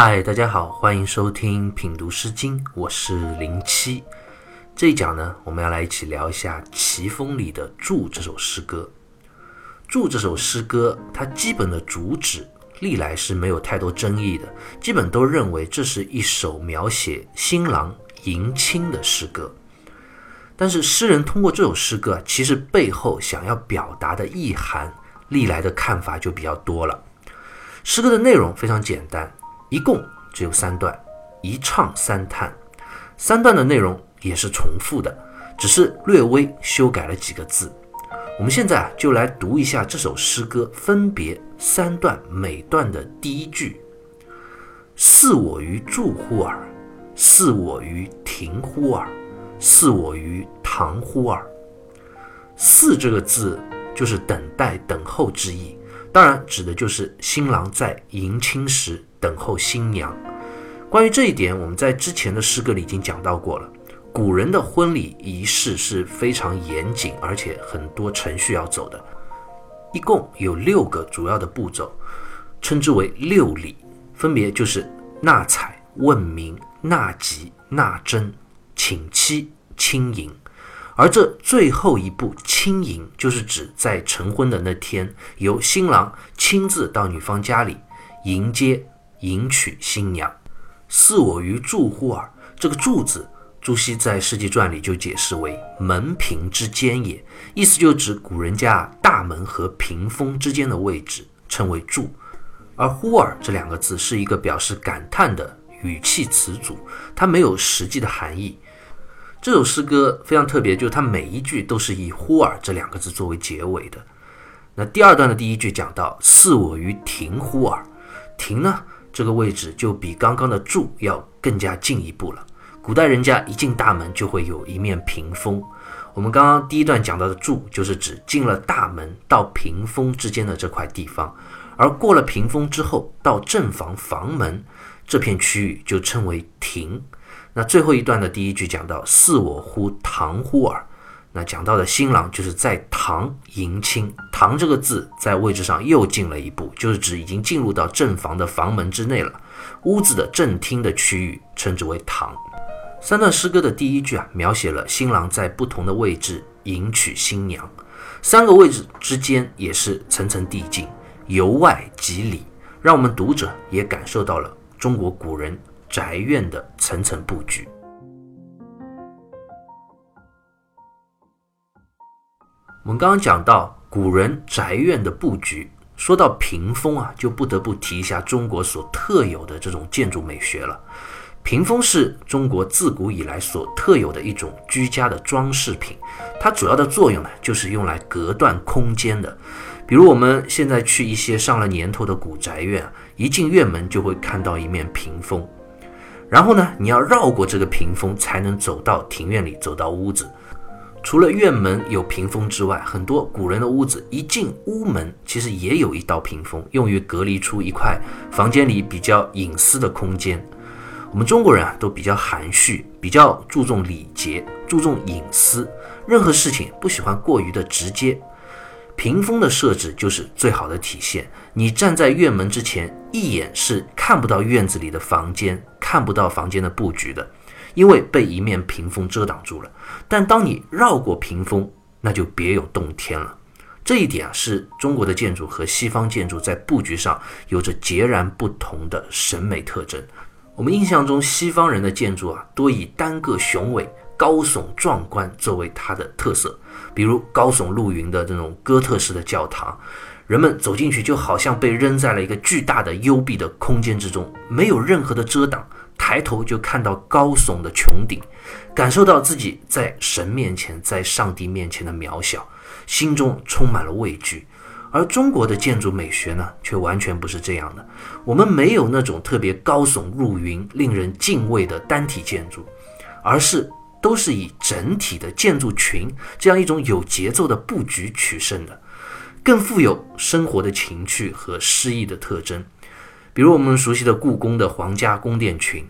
嗨，大家好，欢迎收听品读诗经，我是零七。这一讲呢，我们要来一起聊一下《齐风》里的《祝》这首诗歌。《祝》这首诗歌，它基本的主旨历来是没有太多争议的，基本都认为这是一首描写新郎迎亲的诗歌。但是诗人通过这首诗歌，其实背后想要表达的意涵，历来的看法就比较多了。诗歌的内容非常简单。一共只有三段，一唱三叹，三段的内容也是重复的，只是略微修改了几个字。我们现在啊，就来读一下这首诗歌分别三段每段的第一句：“似我于住乎尔，似我于庭乎尔，似我于堂乎尔。”“似”这个字就是等待、等候之意，当然指的就是新郎在迎亲时。等候新娘。关于这一点，我们在之前的诗歌里已经讲到过了。古人的婚礼仪式是非常严谨，而且很多程序要走的，一共有六个主要的步骤，称之为六礼，分别就是纳采、问名、纳吉、纳征、请妻、亲迎。而这最后一步亲迎，就是指在成婚的那天，由新郎亲自到女方家里迎接。迎娶新娘，似我于祝乎尔。这个祝字，朱熹在《世纪传》里就解释为门屏之间也，意思就指古人家大门和屏风之间的位置，称为祝。而乎尔这两个字是一个表示感叹的语气词组，它没有实际的含义。这首诗歌非常特别，就是它每一句都是以乎尔这两个字作为结尾的。那第二段的第一句讲到似我于庭乎尔，庭呢？这个位置就比刚刚的柱要更加进一步了。古代人家一进大门就会有一面屏风，我们刚刚第一段讲到的柱就是指进了大门到屏风之间的这块地方，而过了屏风之后到正房房门这片区域就称为庭。那最后一段的第一句讲到似我乎堂乎尔。那讲到的新郎就是在堂迎亲，堂这个字在位置上又进了一步，就是指已经进入到正房的房门之内了。屋子的正厅的区域称之为堂。三段诗歌的第一句啊，描写了新郎在不同的位置迎娶新娘，三个位置之间也是层层递进，由外及里，让我们读者也感受到了中国古人宅院的层层布局。我们刚刚讲到古人宅院的布局，说到屏风啊，就不得不提一下中国所特有的这种建筑美学了。屏风是中国自古以来所特有的一种居家的装饰品，它主要的作用呢，就是用来隔断空间的。比如我们现在去一些上了年头的古宅院，一进院门就会看到一面屏风，然后呢，你要绕过这个屏风才能走到庭院里，走到屋子。除了院门有屏风之外，很多古人的屋子一进屋门，其实也有一道屏风，用于隔离出一块房间里比较隐私的空间。我们中国人啊，都比较含蓄，比较注重礼节，注重隐私，任何事情不喜欢过于的直接。屏风的设置就是最好的体现。你站在院门之前，一眼是看不到院子里的房间，看不到房间的布局的。因为被一面屏风遮挡住了，但当你绕过屏风，那就别有洞天了。这一点啊，是中国的建筑和西方建筑在布局上有着截然不同的审美特征。我们印象中，西方人的建筑啊，多以单个雄伟、高耸壮观作为它的特色，比如高耸入云的这种哥特式的教堂，人们走进去就好像被扔在了一个巨大的幽闭的空间之中，没有任何的遮挡。抬头就看到高耸的穹顶，感受到自己在神面前、在上帝面前的渺小，心中充满了畏惧。而中国的建筑美学呢，却完全不是这样的。我们没有那种特别高耸入云、令人敬畏的单体建筑，而是都是以整体的建筑群这样一种有节奏的布局取胜的，更富有生活的情趣和诗意的特征。比如我们熟悉的故宫的皇家宫殿群，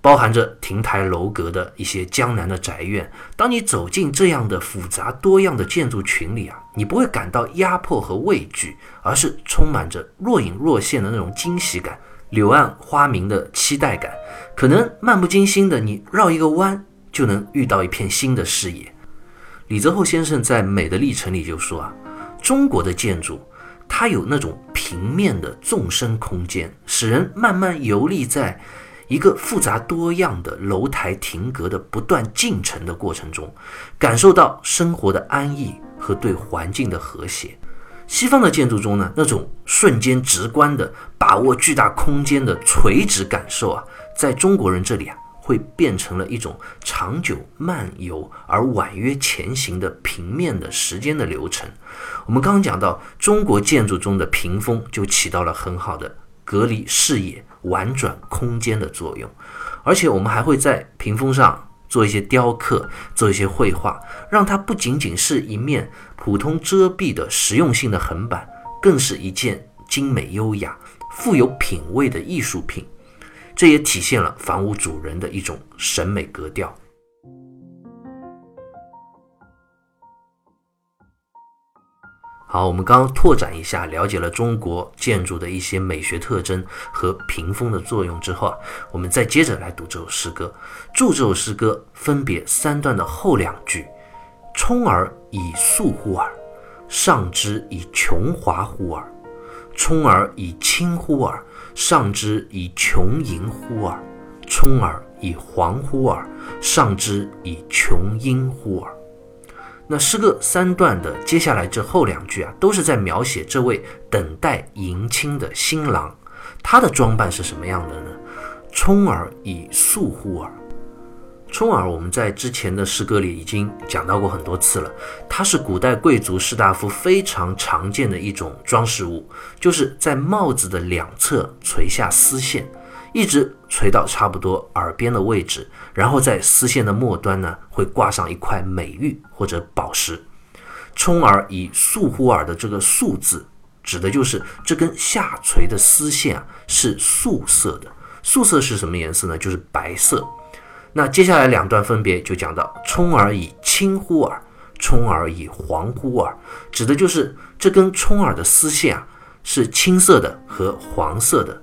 包含着亭台楼阁的一些江南的宅院。当你走进这样的复杂多样的建筑群里啊，你不会感到压迫和畏惧，而是充满着若隐若现的那种惊喜感。柳暗花明的期待感，可能漫不经心的你绕一个弯就能遇到一片新的视野。李泽厚先生在《美的历程》里就说啊，中国的建筑它有那种平面的纵深空间，使人慢慢游历在一个复杂多样的楼台亭阁的不断进程的过程中，感受到生活的安逸和对环境的和谐。西方的建筑中呢，那种瞬间直观的把握巨大空间的垂直感受啊，在中国人这里啊。会变成了一种长久漫游而婉约前行的平面的时间的流程。我们刚讲到，中国建筑中的屏风就起到了很好的隔离视野、婉转空间的作用。而且我们还会在屏风上做一些雕刻，做一些绘画，让它不仅仅是一面普通遮蔽的实用性的横板，更是一件精美优雅、富有品味的艺术品。这也体现了房屋主人的一种审美格调。好，我们刚刚拓展一下，了解了中国建筑的一些美学特征和屏风的作用之后啊，我们再接着来读这首诗歌。注这首诗歌分别三段的后两句：“充耳以素乎耳，上之以琼华乎耳；充耳以清乎耳。”上之以琼莹乎耳，充耳以黄乎耳，上之以琼英乎耳。那诗歌三段的接下来这后两句啊，都是在描写这位等待迎亲的新郎，他的装扮是什么样的呢？充耳以素乎耳。充耳，我们在之前的诗歌里已经讲到过很多次了。它是古代贵族士大夫非常常见的一种装饰物，就是在帽子的两侧垂下丝线，一直垂到差不多耳边的位置，然后在丝线的末端呢，会挂上一块美玉或者宝石。充耳以素乎耳的这个“素”字，指的就是这根下垂的丝线啊是素色的。素色是什么颜色呢？就是白色。那接下来两段分别就讲到：充耳以青乎耳，充耳以黄乎耳，指的就是这根充耳的丝线啊，是青色的和黄色的。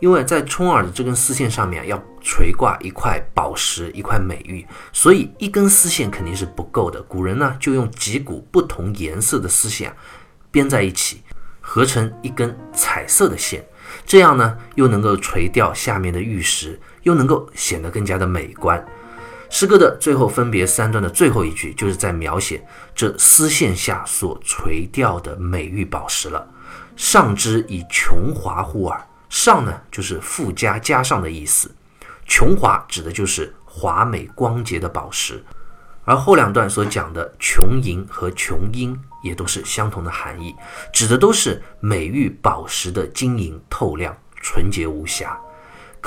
因为在充耳的这根丝线上面要垂挂一块宝石、一块美玉，所以一根丝线肯定是不够的。古人呢就用几股不同颜色的丝线编在一起，合成一根彩色的线，这样呢又能够垂掉下面的玉石。又能够显得更加的美观。诗歌的最后分别三段的最后一句，就是在描写这丝线下所垂钓的美玉宝石了。上之以琼华乎耳，上呢就是附加加上的意思，琼华指的就是华美光洁的宝石，而后两段所讲的琼莹和琼英也都是相同的含义，指的都是美玉宝石的晶莹透亮、纯洁无瑕。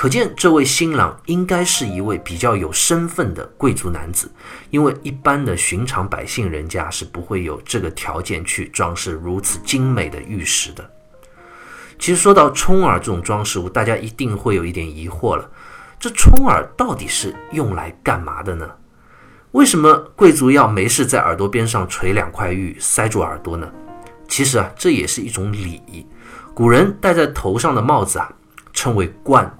可见这位新郎应该是一位比较有身份的贵族男子，因为一般的寻常百姓人家是不会有这个条件去装饰如此精美的玉石的。其实说到充耳这种装饰物，大家一定会有一点疑惑了：这充耳到底是用来干嘛的呢？为什么贵族要没事在耳朵边上垂两块玉塞住耳朵呢？其实啊，这也是一种礼仪。古人戴在头上的帽子啊，称为冠。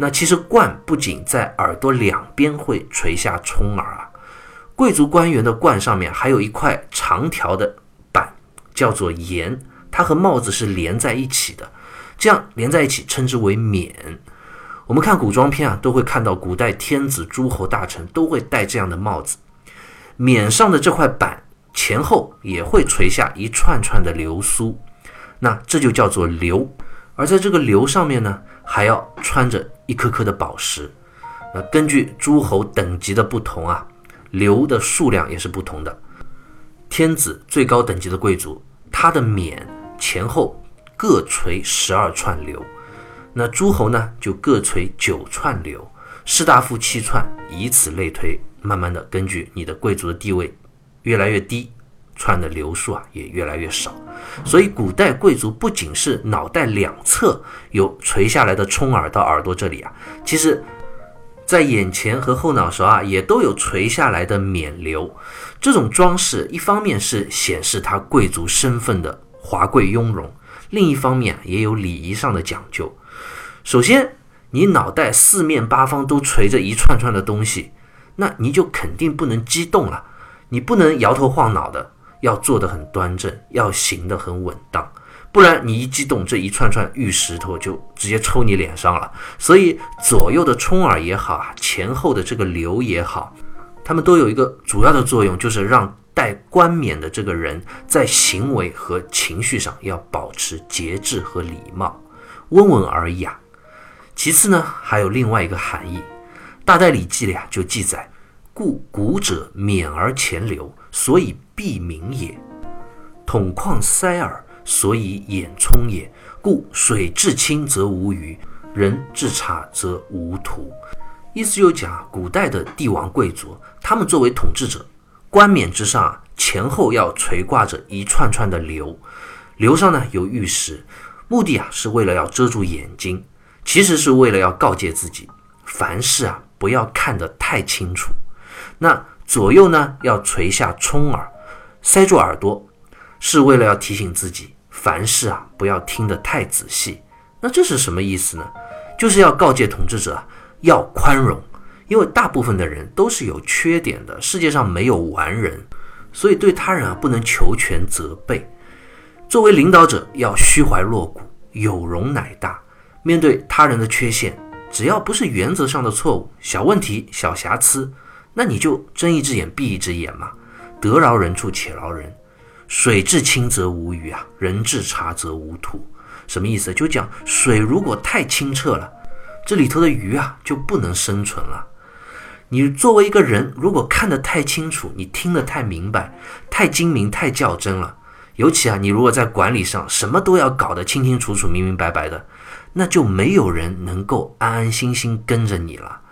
那其实冠不仅在耳朵两边会垂下充耳啊，贵族官员的冠上面还有一块长条的板，叫做檐，它和帽子是连在一起的，这样连在一起称之为冕。我们看古装片啊，都会看到古代天子、诸侯、大臣都会戴这样的帽子，冕上的这块板前后也会垂下一串串的流苏，那这就叫做流，而在这个流上面呢，还要穿着。一颗颗的宝石，那根据诸侯等级的不同啊，流的数量也是不同的。天子最高等级的贵族，他的冕前后各垂十二串流，那诸侯呢就各垂九串流，士大夫七串，以此类推，慢慢的根据你的贵族的地位越来越低。串的流苏啊也越来越少，所以古代贵族不仅是脑袋两侧有垂下来的充耳到耳朵这里啊，其实，在眼前和后脑勺啊也都有垂下来的冕流。这种装饰一方面是显示他贵族身份的华贵雍容，另一方面也有礼仪上的讲究。首先，你脑袋四面八方都垂着一串串的东西，那你就肯定不能激动了。你不能摇头晃脑的，要坐得很端正，要行得很稳当，不然你一激动，这一串串玉石头就直接抽你脸上了。所以，左右的冲耳也好啊，前后的这个流也好，他们都有一个主要的作用，就是让戴冠冕的这个人在行为和情绪上要保持节制和礼貌，温文尔雅。其次呢，还有另外一个含义，《大戴礼记》里啊就记载：“故古者免而前流，所以闭明也；统况塞耳，所以眼聪也。故水至清则无鱼，人至察则无徒。”意思就讲，古代的帝王贵族，他们作为统治者，冠冕之上啊前后要垂挂着一串串的流，流上呢有玉石，目的啊是为了要遮住眼睛。其实是为了要告诫自己，凡事啊不要看得太清楚。那左右呢要垂下冲耳，塞住耳朵，是为了要提醒自己，凡事啊不要听得太仔细。那这是什么意思呢？就是要告诫统治者要宽容，因为大部分的人都是有缺点的，世界上没有完人，所以对他人啊不能求全责备。作为领导者要虚怀若谷，有容乃大。面对他人的缺陷，只要不是原则上的错误、小问题、小瑕疵，那你就睁一只眼闭一只眼嘛，得饶人处且饶人。水至清则无鱼啊，人至察则无徒。什么意思？就讲水如果太清澈了，这里头的鱼啊就不能生存了。你作为一个人，如果看得太清楚，你听得太明白、太精明、太较真了，尤其啊，你如果在管理上什么都要搞得清清楚楚、明明白白的。那就没有人能够安安心心跟着你了。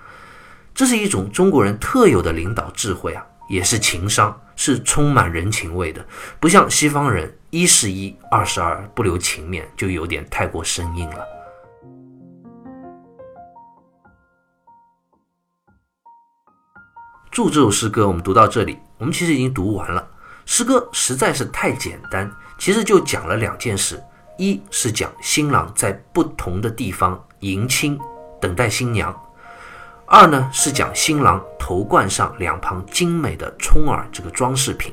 这是一种中国人特有的领导智慧啊，也是情商，是充满人情味的。不像西方人一是一，二是二，不留情面，就有点太过生硬了。祝这首诗歌，我们读到这里，我们其实已经读完了。诗歌实在是太简单，其实就讲了两件事。一是讲新郎在不同的地方迎亲，等待新娘；二呢是讲新郎头冠上两旁精美的冲耳这个装饰品，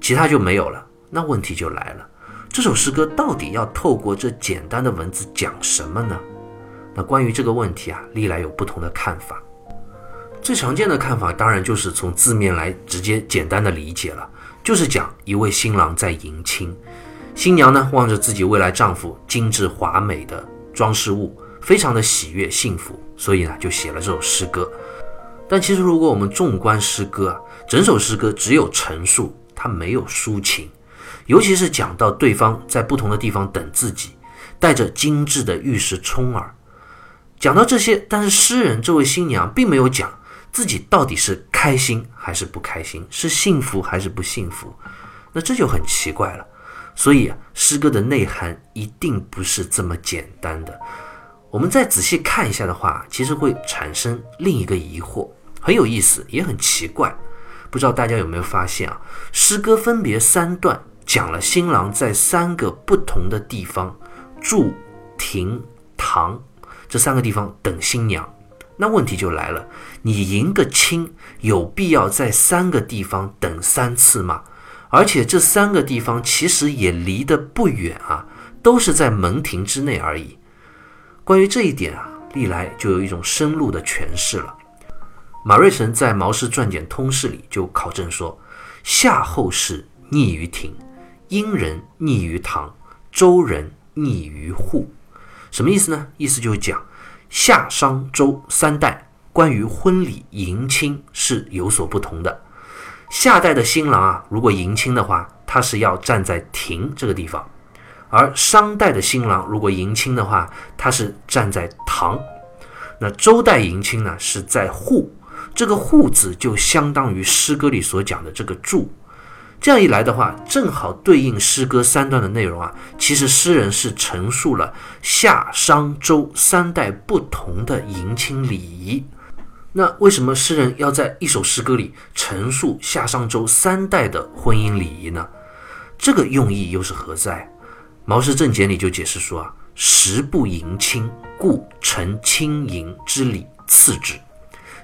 其他就没有了。那问题就来了，这首诗歌到底要透过这简单的文字讲什么呢？那关于这个问题啊，历来有不同的看法。最常见的看法当然就是从字面来直接简单的理解了，就是讲一位新郎在迎亲。新娘呢，望着自己未来丈夫精致华美的装饰物，非常的喜悦幸福，所以呢，就写了这首诗歌。但其实，如果我们纵观诗歌啊，整首诗歌只有陈述，它没有抒情。尤其是讲到对方在不同的地方等自己，带着精致的玉石冲耳，讲到这些，但是诗人这位新娘并没有讲自己到底是开心还是不开心，是幸福还是不幸福，那这就很奇怪了。所以啊，诗歌的内涵一定不是这么简单的。我们再仔细看一下的话，其实会产生另一个疑惑，很有意思，也很奇怪。不知道大家有没有发现啊？诗歌分别三段讲了新郎在三个不同的地方住、停、堂这三个地方等新娘。那问题就来了，你迎个亲，有必要在三个地方等三次吗？而且这三个地方其实也离得不远啊，都是在门庭之内而已。关于这一点啊，历来就有一种深入的诠释了。马瑞辰在《毛氏传简通释》里就考证说：“夏后氏逆于庭，殷人逆于堂，周人逆于户。”什么意思呢？意思就是讲夏、商、周三代关于婚礼迎亲是有所不同的。夏代的新郎啊，如果迎亲的话，他是要站在亭这个地方；而商代的新郎如果迎亲的话，他是站在堂。那周代迎亲呢，是在户。这个户字就相当于诗歌里所讲的这个住。这样一来的话，正好对应诗歌三段的内容啊。其实诗人是陈述了夏、商、周三代不同的迎亲礼仪。那为什么诗人要在一首诗歌里陈述夏商周三代的婚姻礼仪呢？这个用意又是何在？《毛氏正解》里就解释说啊，食不迎亲，故承亲迎之礼次之。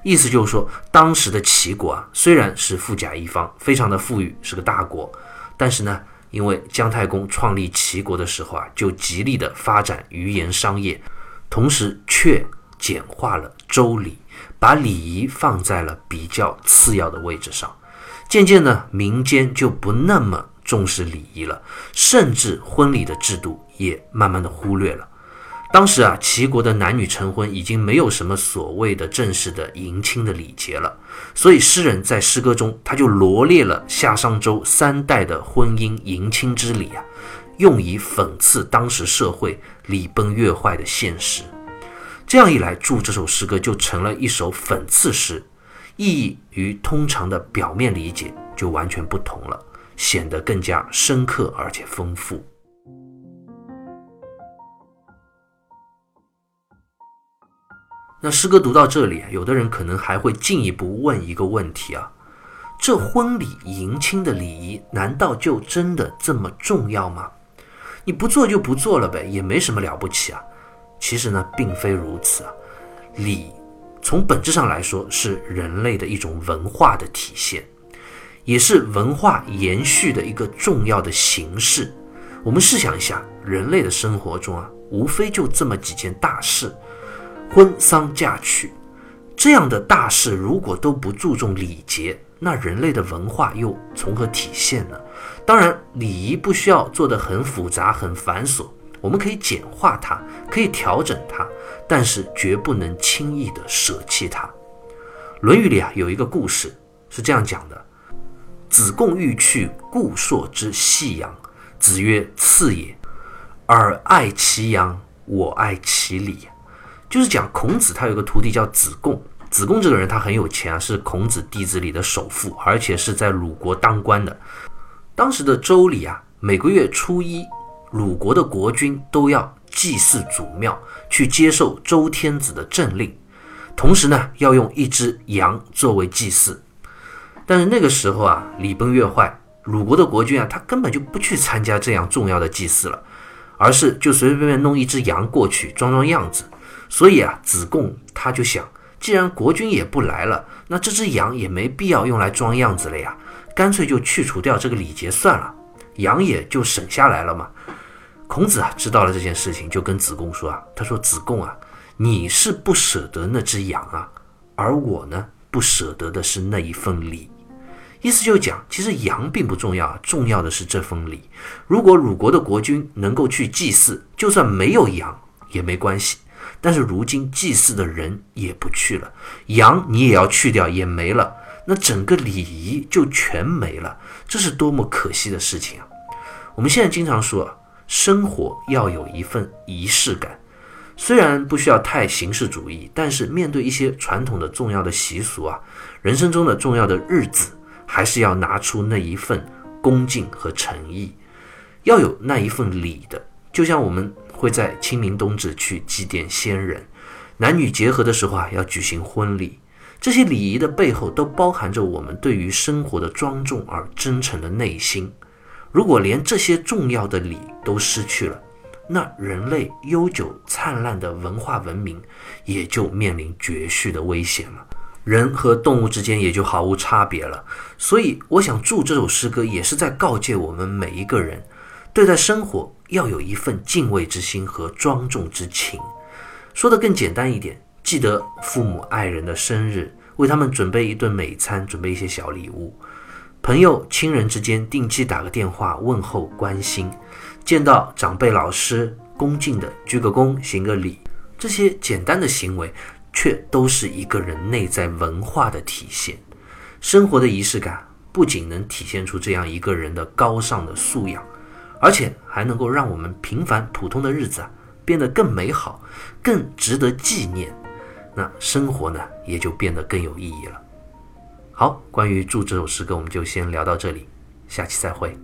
意思就是说，当时的齐国啊，虽然是富甲一方，非常的富裕，是个大国，但是呢，因为姜太公创立齐国的时候啊，就极力的发展鱼盐商业，同时却简化了周礼，把礼仪放在了比较次要的位置上。渐渐呢，民间就不那么重视礼仪了，甚至婚礼的制度也慢慢的忽略了。当时啊，齐国的男女成婚已经没有什么所谓的正式的迎亲的礼节了，所以诗人在诗歌中他就罗列了夏商周三代的婚姻迎亲之礼啊，用以讽刺当时社会礼崩乐坏的现实。这样一来，注这首诗歌就成了一首讽刺诗，意义与通常的表面理解就完全不同了，显得更加深刻而且丰富。那诗歌读到这里，有的人可能还会进一步问一个问题啊：这婚礼迎亲的礼仪，难道就真的这么重要吗？你不做就不做了呗，也没什么了不起啊。其实呢，并非如此啊。礼从本质上来说，是人类的一种文化的体现，也是文化延续的一个重要的形式。我们试想一下，人类的生活中啊，无非就这么几件大事。婚丧嫁娶这样的大事，如果都不注重礼节，那人类的文化又从何体现呢？当然，礼仪不需要做得很复杂、很繁琐，我们可以简化它，可以调整它，但是绝不能轻易的舍弃它。《论语》里啊有一个故事是这样讲的：子贡欲去故朔之细阳，子曰：“次也，尔爱其阳，我爱其礼。”就是讲孔子，他有个徒弟叫子贡。子贡这个人他很有钱啊，是孔子弟子里的首富，而且是在鲁国当官的。当时的周礼啊，每个月初一，鲁国的国君都要祭祀祖庙，去接受周天子的政令，同时呢，要用一只羊作为祭祀。但是那个时候啊，礼崩乐坏，鲁国的国君啊，他根本就不去参加这样重要的祭祀了，而是就随随便便弄一只羊过去装装样子。所以啊，子贡他就想，既然国君也不来了，那这只羊也没必要用来装样子了呀，干脆就去除掉这个礼节算了，羊也就省下来了嘛。孔子啊知道了这件事情，就跟子贡说啊，他说子贡啊，你是不舍得那只羊啊，而我呢，不舍得的是那一份礼。意思就讲，其实羊并不重要，重要的是这份礼。如果鲁国的国君能够去祭祀，就算没有羊也没关系。但是如今祭祀的人也不去了，羊你也要去掉，也没了，那整个礼仪就全没了，这是多么可惜的事情啊！我们现在经常说，生活要有一份仪式感，虽然不需要太形式主义，但是面对一些传统的重要的习俗啊，人生中的重要的日子，还是要拿出那一份恭敬和诚意，要有那一份礼的，就像我们。会在清明冬至去祭奠先人，男女结合的时候啊，要举行婚礼。这些礼仪的背后，都包含着我们对于生活的庄重而真诚的内心。如果连这些重要的礼都失去了，那人类悠久灿烂的文化文明也就面临绝续的危险了。人和动物之间也就毫无差别了。所以，我想祝这首诗歌也是在告诫我们每一个人。对待生活要有一份敬畏之心和庄重之情。说的更简单一点，记得父母爱人的生日，为他们准备一顿美餐，准备一些小礼物。朋友亲人之间定期打个电话问候关心。见到长辈老师，恭敬的鞠个躬，行个礼。这些简单的行为，却都是一个人内在文化的体现。生活的仪式感不仅能体现出这样一个人的高尚的素养。而且还能够让我们平凡普通的日子啊变得更美好，更值得纪念，那生活呢也就变得更有意义了。好，关于祝这首诗歌，我们就先聊到这里，下期再会。